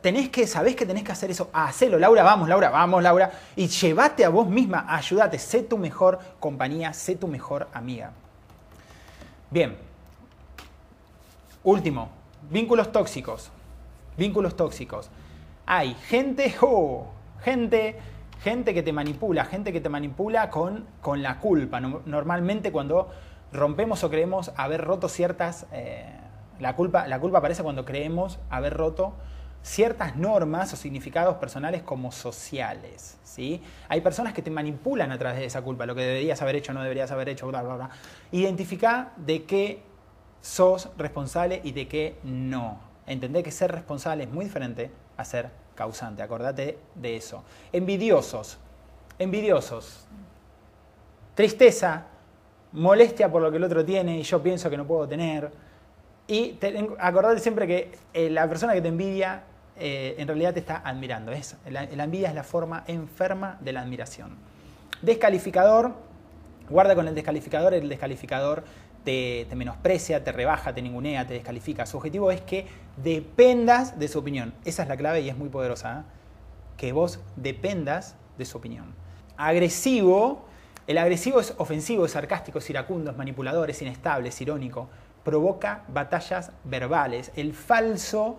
tenés que, sabés que tenés que hacer eso, hacelo, Laura, vamos, Laura, vamos, Laura, y llévate a vos misma, ayúdate, sé tu mejor compañía, sé tu mejor amiga. Bien, último, vínculos tóxicos, vínculos tóxicos. Hay gente, oh, gente, gente que te manipula, gente que te manipula con, con la culpa. Normalmente cuando rompemos o creemos haber roto ciertas... Eh, la culpa, la culpa aparece cuando creemos haber roto ciertas normas o significados personales como sociales. ¿sí? Hay personas que te manipulan a través de esa culpa, lo que deberías haber hecho, no deberías haber hecho, bla, bla, bla. Identifica de qué sos responsable y de qué no. Entendé que ser responsable es muy diferente a ser causante. Acordate de eso. Envidiosos. Envidiosos. Tristeza, molestia por lo que el otro tiene y yo pienso que no puedo tener. Y acordate siempre que eh, la persona que te envidia eh, en realidad te está admirando. Es, la, envidia es la forma enferma de la admiración. Descalificador, guarda con el descalificador, el descalificador te, menosprecia, te rebaja, te ningunea, te descalifica. Su objetivo es que dependas de su opinión. Esa es la clave y es muy poderosa. ¿eh? Que vos dependas de su opinión. Agresivo, el agresivo es ofensivo, es sarcástico, es iracundo, es manipulador, es inestable, es irónico, provoca batallas verbales. El falso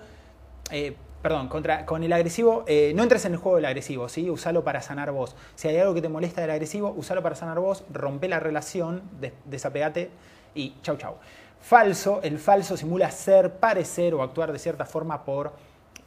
eh, perdón, contra, con el agresivo, eh, no entres en el juego del agresivo, ¿sí? Usalo para sanar vos. Si hay algo que te molesta del agresivo, usalo para sanar vos, rompe la relación, desapegate y chau chau. Falso, el falso simula ser, parecer o actuar de cierta forma por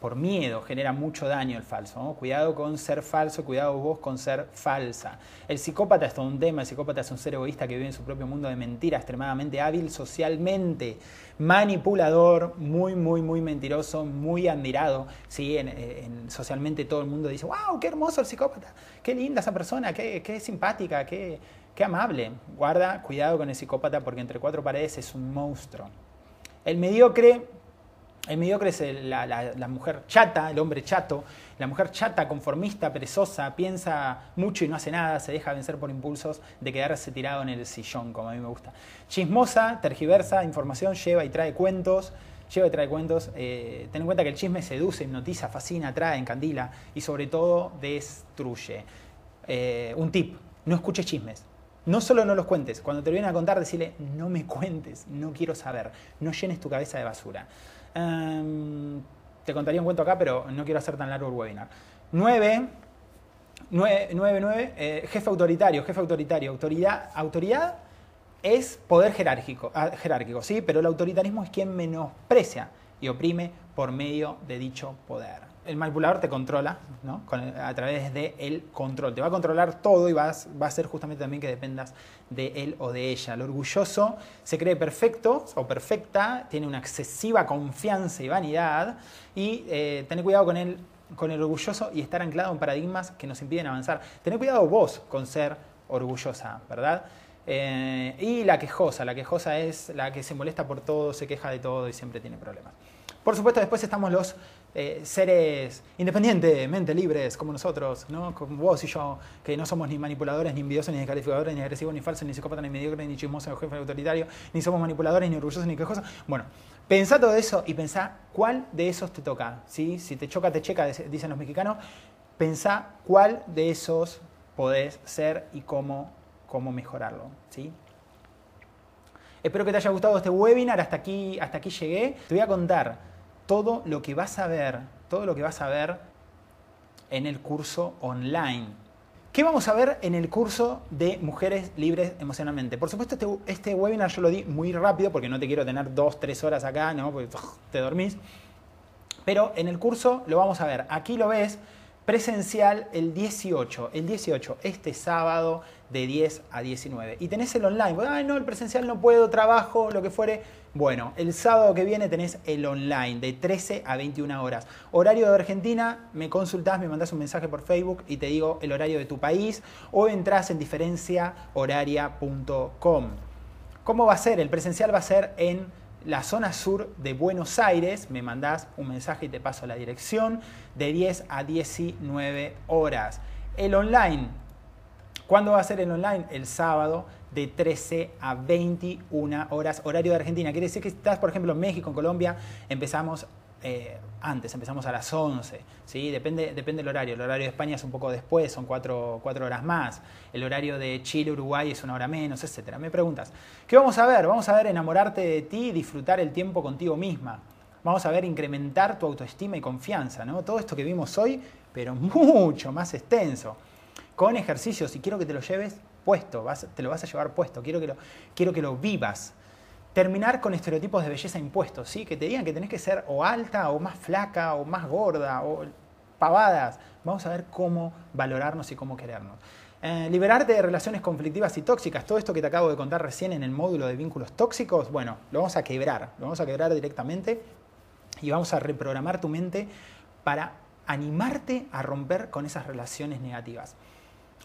por miedo genera mucho daño el falso. Cuidado con ser falso, cuidado vos con ser falsa. El psicópata es todo un tema, el psicópata es un ser egoísta que vive en su propio mundo de mentira, extremadamente hábil socialmente, manipulador, muy, muy, muy mentiroso, muy admirado. ¿sí? En, socialmente todo el mundo dice, wow, qué hermoso el psicópata, qué linda esa persona, qué, qué simpática, qué, qué amable. Guarda, cuidado con el psicópata porque entre cuatro paredes es un monstruo. El mediocre el mediocre es la, mujer chata, el hombre chato, la mujer chata, conformista, perezosa, piensa mucho y no hace nada, se deja vencer por impulsos de quedarse tirado en el sillón, como a mí me gusta. Chismosa, tergiversa, información, lleva y trae cuentos, lleva y trae cuentos. Eh, ten en cuenta que el chisme seduce, hipnotiza, fascina, atrae, encandila y sobre todo destruye. Eh, un tip, no escuches chismes. No solo no los cuentes, cuando te vienen a contar, decirle, no me cuentes, no quiero saber, no llenes tu cabeza de basura. Em, te contaría un cuento acá, pero no quiero hacer tan largo el webinar. Nueve, 9.9, eh, jefe autoritario, jefe autoritario. Autoridad, autoridad es poder jerárquico, ah, jerárquico, ¿sí? pero el autoritarismo es quien menosprecia y oprime por medio de dicho poder. El manipulador te controla ¿no? a través del el control. Te va a controlar todo y vas, va a ser justamente también que dependas de él o de ella. El orgulloso se cree perfecto o perfecta, tiene una excesiva confianza y vanidad y eh, tener cuidado con el, con el orgulloso y estar anclado en paradigmas que nos impiden avanzar. Tener cuidado vos con ser orgullosa, ¿verdad? Eh, y la quejosa, la quejosa es la que se molesta por todo, se queja de todo y siempre tiene problemas. Por supuesto, después estamos los eh, seres independientemente libres como nosotros, ¿no? como vos y yo, que no somos ni manipuladores, ni envidiosos, ni descalificadores, ni agresivos, ni falsos, ni psicópatas, ni mediocres, ni chismosos, ni jefe autoritario, ni somos manipuladores, ni orgullosos, ni quejosos. Bueno, pensá todo eso y pensá cuál de esos te toca. ¿sí? Si te choca, te checa, dicen los mexicanos. Pensá cuál de esos podés ser y cómo cómo mejorarlo. ¿sí? Espero que te haya gustado este webinar, hasta aquí, hasta aquí llegué. Te voy a contar todo lo que vas a ver, todo lo que vas a ver en el curso online. ¿Qué vamos a ver en el curso de Mujeres Libres Emocionalmente? Por supuesto, este, este webinar yo lo di muy rápido porque no te quiero tener dos, tres horas acá, ¿no? Porque te dormís. Pero en el curso lo vamos a ver. Aquí lo ves presencial el 18, el 18, este sábado de 10 a 19. Y tenés el online, ay no, el presencial no puedo, trabajo, lo que fuere. Bueno, el sábado que viene tenés el online de 13 a 21 horas. Horario de Argentina, me consultás, me mandás un mensaje por Facebook y te digo el horario de tu país o entras en diferenciahoraria.com. ¿Cómo va a ser? El presencial va a ser en la zona sur de Buenos Aires, me mandás un mensaje y te paso la dirección, de 10 a 19 horas. El online, ¿cuándo va a ser el online? El sábado de 13 a 21 horas, horario de Argentina. Quiere decir que estás, por ejemplo, en México, en Colombia, empezamos eh, antes, empezamos a las 11, ¿sí? depende, depende del horario. El horario de España es un poco después, son 4, horas más. El horario de Chile, Uruguay es una hora menos, etc. Me preguntas, ¿qué vamos a ver? Vamos a ver enamorarte de ti y disfrutar el tiempo contigo misma. Vamos a ver incrementar tu autoestima y confianza, ¿no? Todo esto que vimos hoy, pero mucho más extenso. Con ejercicios, y quiero que te lo lleves puesto, te lo vas a llevar puesto, quiero que lo, quiero que lo vivas terminar con estereotipos de belleza impuestos, ¿sí? que te digan que tenés que ser o alta o más flaca o más gorda o pavadas. Vamos a ver cómo valorarnos y cómo querernos. Eh, liberarte de relaciones conflictivas y tóxicas, todo esto que te acabo de contar recién en el módulo de vínculos tóxicos, bueno, lo vamos a quebrar, lo vamos a quebrar directamente y vamos a reprogramar tu mente para animarte a romper con esas relaciones negativas.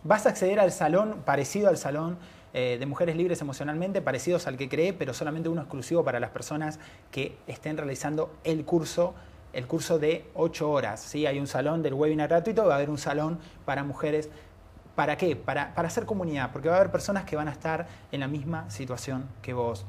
Vas a acceder al salón parecido al salón eh, de mujeres libres emocionalmente, parecidos al que cree, pero solamente uno exclusivo para las personas que estén realizando el curso el curso de 8 horas. ¿sí? Hay un salón del webinar gratuito, va a haber un salón para mujeres. ¿Para qué? Para, para hacer comunidad, porque va a haber personas que van a estar en la misma situación que vos.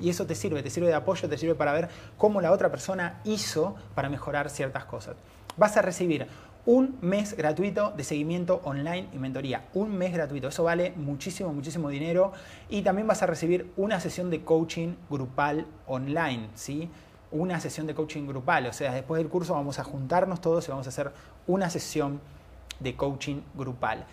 Y eso te sirve, te sirve de apoyo, te sirve para ver cómo la otra persona hizo para mejorar ciertas cosas. Vas a recibir un mes gratuito de seguimiento online y mentoría. Un mes gratuito. Eso vale muchísimo, muchísimo dinero. Y también vas a recibir una sesión de coaching grupal online, ¿sí? Una sesión de coaching grupal. O sea, después del curso vamos a juntarnos todos y vamos a hacer una sesión de coaching grupal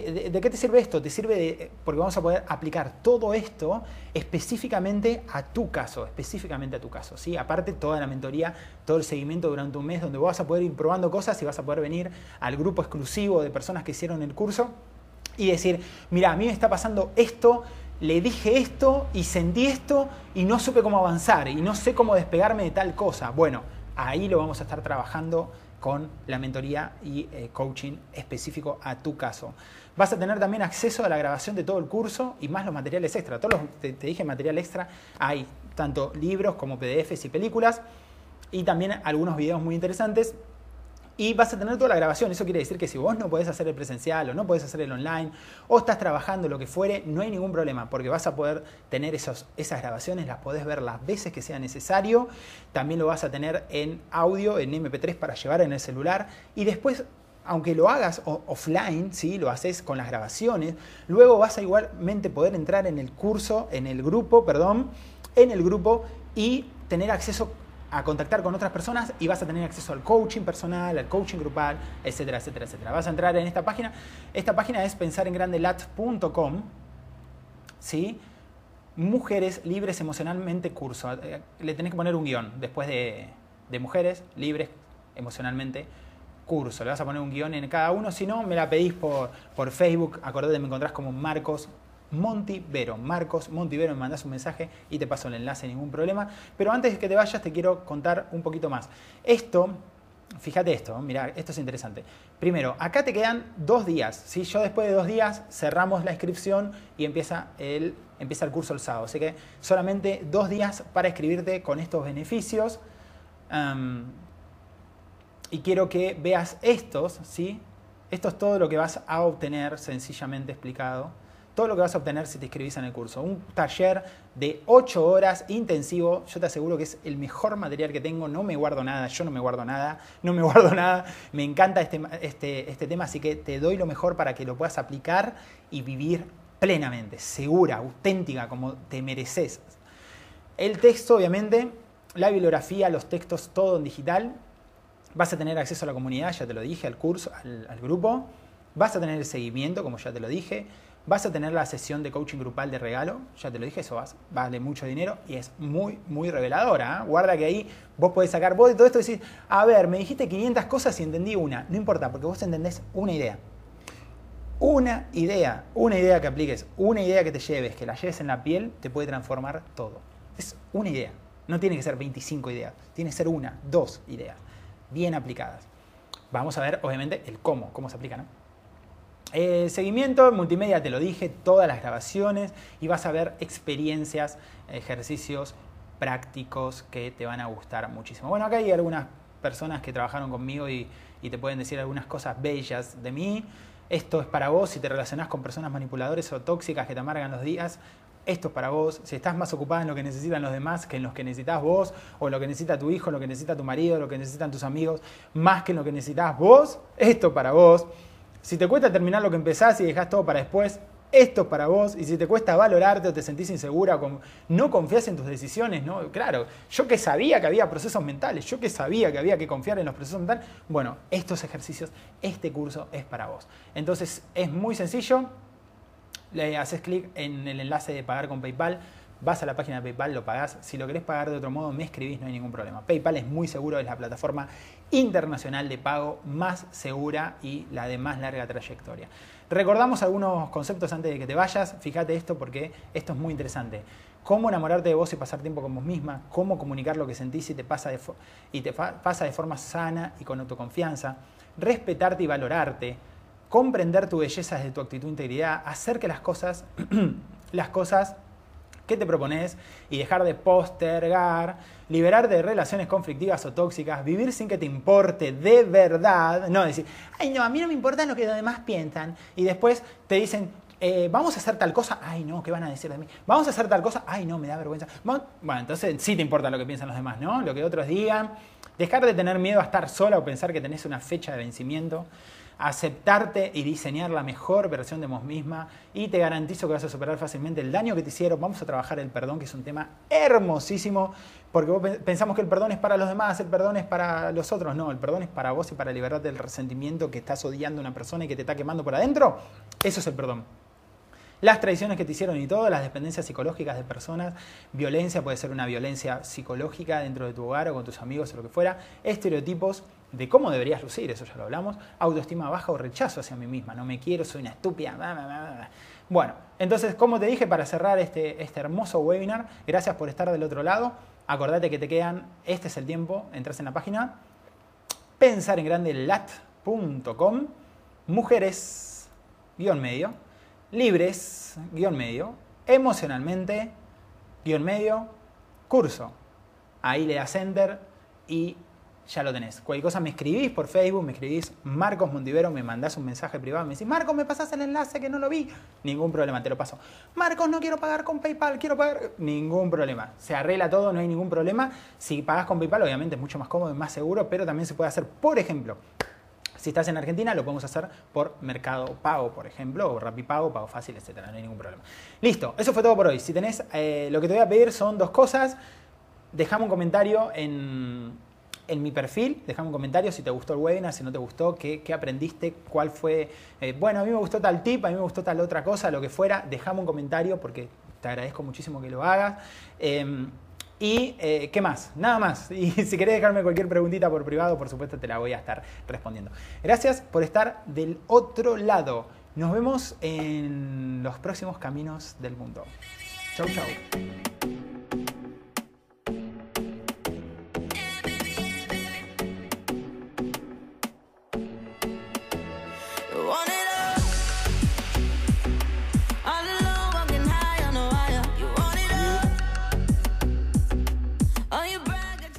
de, qué te sirve esto? Te sirve de, porque vamos a poder aplicar todo esto específicamente a tu caso, específicamente a tu caso. ¿sí? Aparte, toda la mentoría, todo el seguimiento durante un mes donde vas a poder ir probando cosas y vas a poder venir al grupo exclusivo de personas que hicieron el curso y decir, mira, a mí me está pasando esto, le dije esto y sentí esto y no supe cómo avanzar y no sé cómo despegarme de tal cosa. Bueno, ahí lo vamos a estar trabajando con la mentoría y eh, coaching específico a tu caso. Vas a tener también acceso a la grabación de todo el curso y más los materiales extra. Todos los, te, dije material extra, hay tanto libros como PDFs y películas y también algunos videos muy interesantes y vas a tener toda la grabación. Eso quiere decir que si vos no podés hacer el presencial o no podés hacer el online o estás trabajando lo que fuere, no hay ningún problema porque vas a poder tener esos, esas grabaciones, las podés ver las veces que sea necesario. También lo vas a tener en audio, en MP3 para llevar en el celular y después aunque lo hagas offline, ¿sí? lo haces con las grabaciones, luego vas a igualmente poder entrar en el curso, en el grupo, perdón, en el grupo y tener acceso a contactar con otras personas y vas a tener acceso al coaching personal, al coaching grupal, etcétera, etcétera, etcétera. Vas a entrar en esta página. Esta página es pensarengrandelat.com, ¿sí? Mujeres libres emocionalmente curso. Eh, le tenés que poner un guion después de, de mujeres libres emocionalmente curso. Le vas a poner un guion en cada uno. Si no, me la pedís por, por Facebook. Acordate, me encontrás como Marcos Montivero. Marcos Montivero, me mandas un mensaje y te paso el enlace, ningún problema. Pero antes de que te vayas, te quiero contar un poquito más. Esto, fíjate esto, mira, esto es interesante. Primero, acá te quedan dos días. ¿sí? Yo después de dos días cerramos la inscripción y empieza el, empieza el curso el sábado. Así que solamente dos días para escribirte con estos beneficios. Y quiero que veas estos, ¿sí? Esto es todo lo que vas a obtener sencillamente explicado todo lo que vas a obtener si te inscribís en el curso. Un taller de 8 horas intensivo, yo te aseguro que es el mejor material que tengo, no me guardo nada, yo no me guardo nada, no me guardo nada, me encanta este, este, este tema, así que te doy lo mejor para que lo puedas aplicar y vivir plenamente, segura, auténtica, como te mereces. El texto, obviamente, la bibliografía, los textos, todo en digital. Vas a tener acceso a la comunidad, ya te lo dije, al curso, al, grupo. Vas a tener el seguimiento, como ya te lo dije Vas a tener la sesión de coaching grupal de regalo, ya te lo dije, eso vale mucho dinero y es muy, muy reveladora. ¿eh? Guarda que ahí vos podés sacar, vos de todo esto y decir, a ver, me dijiste 500 cosas y entendí una. No importa, porque vos entendés una idea. Una idea, una idea que apliques, una idea que te lleves, que la lleves en la piel, te puede transformar todo. Es una idea. No tiene que ser 25 ideas, tiene que ser una, dos ideas, bien aplicadas. Vamos a ver, obviamente, el cómo, cómo se aplica, ¿no? Eh, seguimiento, multimedia te lo dije, todas las grabaciones y vas a ver experiencias, ejercicios prácticos que te van a gustar muchísimo. Bueno, acá hay algunas personas que trabajaron conmigo y, te pueden decir algunas cosas bellas de mí. Esto es para vos si te relacionás con personas manipuladoras o tóxicas que te amargan los días. Esto es para vos. Si estás más ocupada en lo que necesitan los demás que en lo que necesitas vos, o lo que necesita tu hijo, lo que necesita tu marido, lo que necesitan tus amigos, más que en lo que necesitas vos, esto es para vos. Si te cuesta terminar lo que empezás y dejás todo para después, esto es para vos. Y si te cuesta valorarte o te sentís insegura, no confías en tus decisiones, ¿no? Claro, yo que sabía que había procesos mentales, yo que sabía que había que confiar en los procesos mentales, bueno, estos ejercicios, este curso es para vos. Entonces es muy sencillo, le haces clic en el enlace de pagar con PayPal vas a la página de PayPal, lo pagás. Si lo querés pagar de otro modo, me escribís, no hay ningún problema. PayPal es muy seguro, es la plataforma internacional de pago más segura y la de más larga trayectoria. Recordamos algunos conceptos antes de que te vayas. Fíjate esto porque esto es muy interesante. Cómo enamorarte de vos y pasar tiempo con vos misma, cómo comunicar lo que sentís y te pasa de, y te pasa de forma sana y con autoconfianza, respetarte y valorarte, comprender tu belleza desde tu actitud e integridad, hacer que las cosas, las cosas qué te propones y dejar de postergar, liberarte de relaciones conflictivas o tóxicas, vivir sin que te importe de verdad, no decir, ay no, a mí no me importa lo que los demás piensan y después te dicen, eh, vamos a hacer tal cosa, ay no, ¿qué van a decir de mí? Vamos a hacer tal cosa, ay no, me da vergüenza. Bueno, entonces sí te importa lo que piensan los demás, ¿no? Lo que otros digan, dejar de tener miedo a estar sola o pensar que tenés una fecha de vencimiento aceptarte y diseñar la mejor versión de vos misma y te garantizo que vas a superar fácilmente el daño que te hicieron. Vamos a trabajar el perdón, que es un tema hermosísimo, porque pensamos que el perdón es para los demás, el perdón es para los otros. No, el perdón es para vos y para liberarte del resentimiento que estás odiando a una persona y que te está quemando por adentro. Eso es el perdón las traiciones que te hicieron y todo, las dependencias psicológicas de personas, violencia, puede ser una violencia psicológica dentro de tu hogar o con tus amigos o lo que fuera, estereotipos de cómo deberías lucir, eso ya lo hablamos, autoestima baja o rechazo hacia mí misma, no me quiero, soy una estúpida. Bueno, entonces, como te dije, para cerrar este, este hermoso webinar, gracias por estar del otro lado. Acordate que te quedan, este es el tiempo, entras en la página pensarengrandelat.com, mujeres, guion medio, libres, guion medio, emocionalmente, guion medio, curso. Ahí le das enter y ya lo tenés. Cualquier cosa me escribís por Facebook, me escribís Marcos Montivero, me mandás un mensaje privado, me decís, Marcos, me pasás el enlace que no lo vi. Ningún problema, te lo paso. Marcos, no quiero pagar con PayPal, quiero pagar. Ningún problema. Se arregla todo, no hay ningún problema. Si pagas con PayPal, obviamente es mucho más cómodo y más seguro, pero también se puede hacer, por ejemplo, si estás en Argentina, lo podemos hacer por Mercado Pago, por ejemplo, o Pago, Pago Fácil, etcétera. No hay ningún problema. Listo, eso fue todo por hoy. Si tenés, eh, lo que te voy a pedir son dos cosas Dejame un comentario en, en mi perfil, déjame un comentario si te gustó el webinar, si no te gustó, qué, qué aprendiste, cuál fue, eh, bueno, a mí me gustó tal tip, a mí me gustó tal otra cosa, lo que fuera, déjame un comentario porque te agradezco muchísimo que lo hagas. Em, y eh, qué más, nada más. Y si querés dejarme cualquier preguntita por privado, por supuesto te la voy a estar respondiendo. Gracias por estar del otro lado. Nos vemos en los próximos caminos del mundo. Chau, chau.